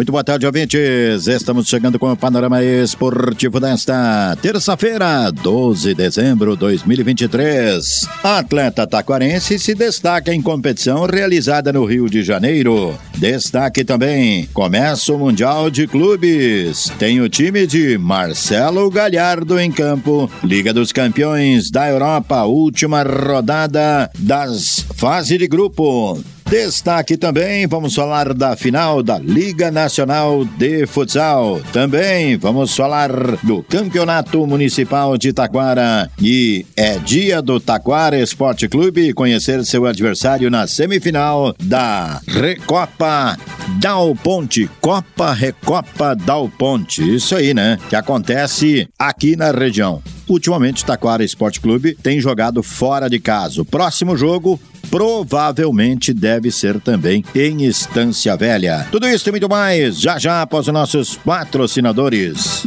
Muito boa tarde, ouvintes. Estamos chegando com o panorama esportivo desta terça-feira, 12 de dezembro de 2023. A atleta taquarense se destaca em competição realizada no Rio de Janeiro. Destaque também: começa o Mundial de Clubes. Tem o time de Marcelo Galhardo em campo. Liga dos Campeões da Europa, última rodada das fase de grupo. Destaque também, vamos falar da final da Liga Nacional de Futsal. Também vamos falar do Campeonato Municipal de Taquara. E é dia do Taquara Esporte Clube conhecer seu adversário na semifinal da Recopa Dal Ponte. Copa Recopa Dal Ponte. Isso aí, né? Que acontece aqui na região. Ultimamente, Taquara Esporte Clube tem jogado fora de casa. O próximo jogo provavelmente deve ser também em Estância Velha. Tudo isso e muito mais já já após os nossos patrocinadores.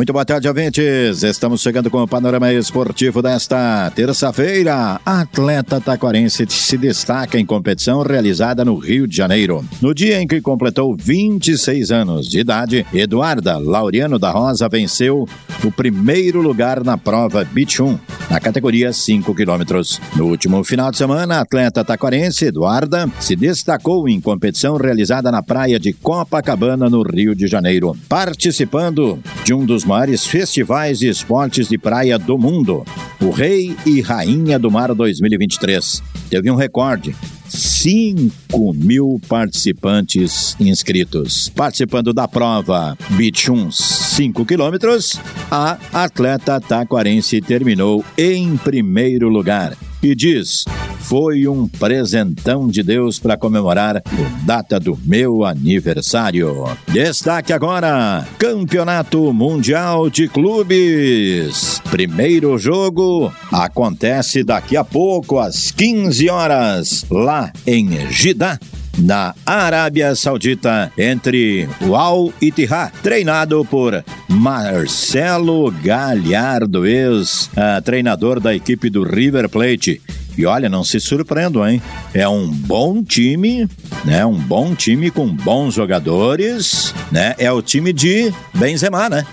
Muito boa tarde, ouvintes. Estamos chegando com o panorama esportivo desta terça-feira. Atleta taquarense se destaca em competição realizada no Rio de Janeiro. No dia em que completou 26 anos de idade, Eduarda Laureano da Rosa venceu o primeiro lugar na prova Beach 1, na categoria 5 quilômetros. No último final de semana, a atleta taquarense Eduarda se destacou em competição realizada na praia de Copacabana, no Rio de Janeiro, participando de um dos maiores festivais de esportes de praia do mundo, o Rei e Rainha do Mar 2023. Teve um recorde. 5 mil participantes inscritos. Participando da prova 1 5 quilômetros, a atleta taquarense terminou em primeiro lugar e diz: Foi um presentão de Deus para comemorar a data do meu aniversário. Destaque agora: Campeonato Mundial de Clubes. Primeiro jogo acontece daqui a pouco, às 15 horas, lá em Jeddah na Arábia Saudita entre o Al Ittihad, treinado por Marcelo Galhardo, ex-treinador da equipe do River Plate. E olha, não se surpreendam, hein? É um bom time, né? Um bom time com bons jogadores, né? É o time de Benzema, né?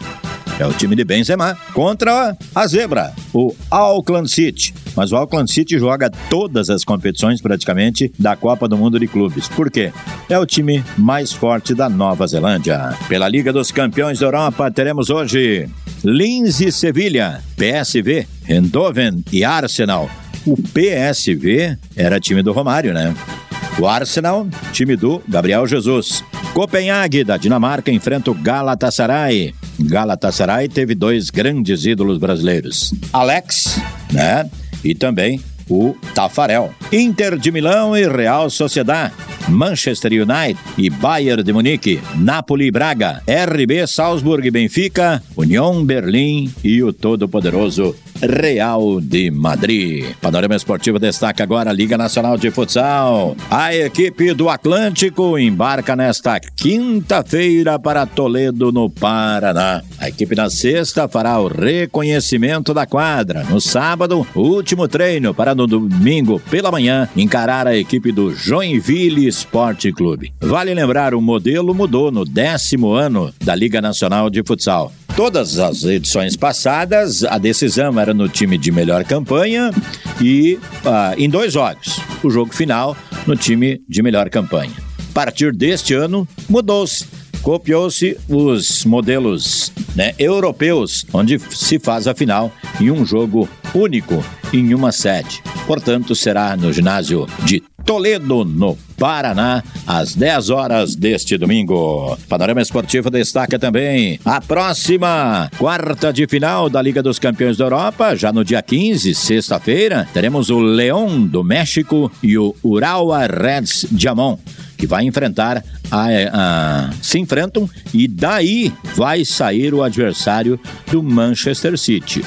É o time de Benzema contra a zebra, o Auckland City. Mas o Auckland City joga todas as competições praticamente da Copa do Mundo de Clubes. Por quê? É o time mais forte da Nova Zelândia. Pela Liga dos Campeões da Europa, teremos hoje Linz e Sevilha, PSV, Eindhoven e Arsenal. O PSV era time do Romário, né? O Arsenal, time do Gabriel Jesus. Copenhague, da Dinamarca, enfrenta o Galatasaray. Galatasaray teve dois grandes ídolos brasileiros. Alex, né? E também o Tafarel. Inter de Milão e Real Sociedad. Manchester United e Bayern de Munique, Napoli e Braga, RB Salzburg e Benfica, União Berlim e o todo-poderoso Real de Madrid. Panorama Esportivo destaca agora a Liga Nacional de Futsal. A equipe do Atlântico embarca nesta quinta-feira para Toledo, no Paraná. A equipe na sexta fará o reconhecimento da quadra. No sábado, último treino para no domingo pela manhã encarar a equipe do Joinville Esporte Clube. Vale lembrar, o modelo mudou no décimo ano da Liga Nacional de Futsal. Todas as edições passadas, a decisão era no time de melhor campanha e uh, em dois jogos. O jogo final no time de melhor campanha. A partir deste ano, mudou-se. Copiou-se os modelos né, europeus, onde se faz a final em um jogo único, em uma sede. Portanto, será no ginásio de Toledo, no Paraná, às 10 horas deste domingo. Panorama Esportivo destaca também a próxima quarta de final da Liga dos Campeões da Europa, já no dia 15, sexta-feira, teremos o Leão do México e o Urawa Reds Diamond que vai enfrentar a, a, se enfrentam e daí vai sair o adversário do Manchester City.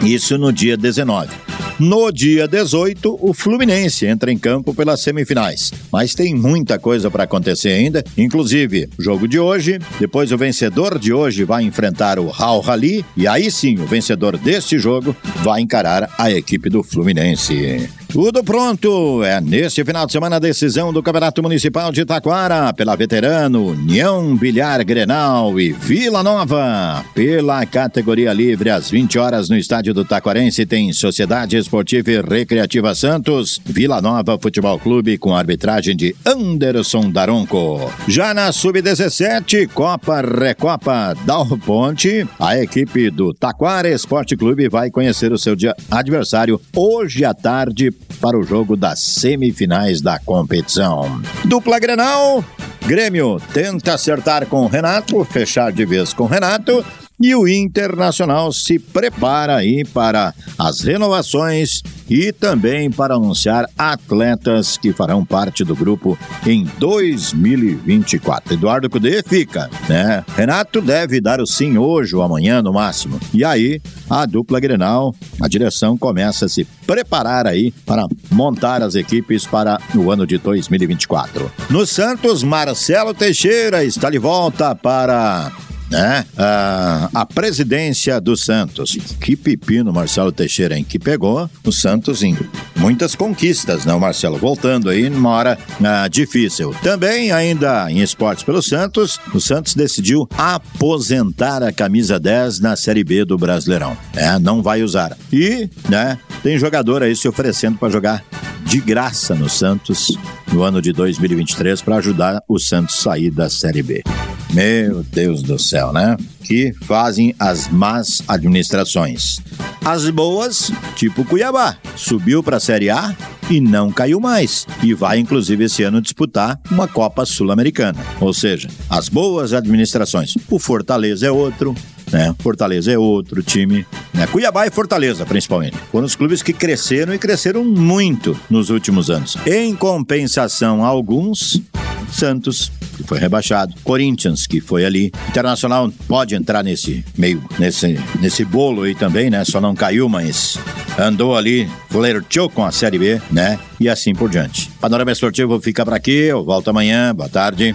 Isso no dia 19. No dia 18, o Fluminense entra em campo pelas semifinais. Mas tem muita coisa para acontecer ainda, inclusive o jogo de hoje, depois o vencedor de hoje vai enfrentar o Al Rally e aí sim o vencedor deste jogo vai encarar a equipe do Fluminense. Tudo pronto! É neste final de semana a decisão do Campeonato Municipal de Taquara pela Veterano, União Bilhar Grenal e Vila Nova. Pela categoria livre, às 20 horas no estádio do Taquarense tem Sociedade Esportiva e Recreativa Santos, Vila Nova Futebol Clube com arbitragem de Anderson Daronco. Já na Sub-17, Copa Recopa Dal Ponte, a equipe do Taquara Esporte Clube vai conhecer o seu adversário hoje à tarde para o jogo das semifinais da competição. Dupla Grenal, Grêmio tenta acertar com Renato, fechar de vez com Renato e o Internacional se prepara aí para as renovações e também para anunciar atletas que farão parte do grupo em 2024. Eduardo Cudê fica, né? Renato deve dar o sim hoje ou amanhã no máximo. E aí, a dupla Grenal, a direção começa a se preparar aí para montar as equipes para o ano de 2024. No Santos, Marcelo Teixeira está de volta para né? Ah, a presidência do Santos. Que pepino Marcelo Teixeira, hein? Que pegou o Santos em muitas conquistas, né? O Marcelo voltando aí numa hora ah, difícil. Também, ainda em esportes pelo Santos, o Santos decidiu aposentar a camisa 10 na Série B do Brasileirão. É, não vai usar. E, né, tem jogador aí se oferecendo para jogar de graça no Santos no ano de 2023 para ajudar o Santos sair da Série B. Meu Deus do céu, né? Que fazem as más administrações. As boas, tipo Cuiabá, subiu para a Série A e não caiu mais. E vai, inclusive, esse ano disputar uma Copa Sul-Americana. Ou seja, as boas administrações. O Fortaleza é outro, né? Fortaleza é outro time. Né? Cuiabá e Fortaleza, principalmente. Foram os clubes que cresceram e cresceram muito nos últimos anos. Em compensação, alguns, Santos, que foi rebaixado, Corinthians, que foi ali. Internacional pode entrar nesse meio, nesse, nesse bolo aí também, né? Só não caiu, mas andou ali, flertou com a Série B, né? E assim por diante. Panorama Esportivo fica por aqui, eu volto amanhã, boa tarde.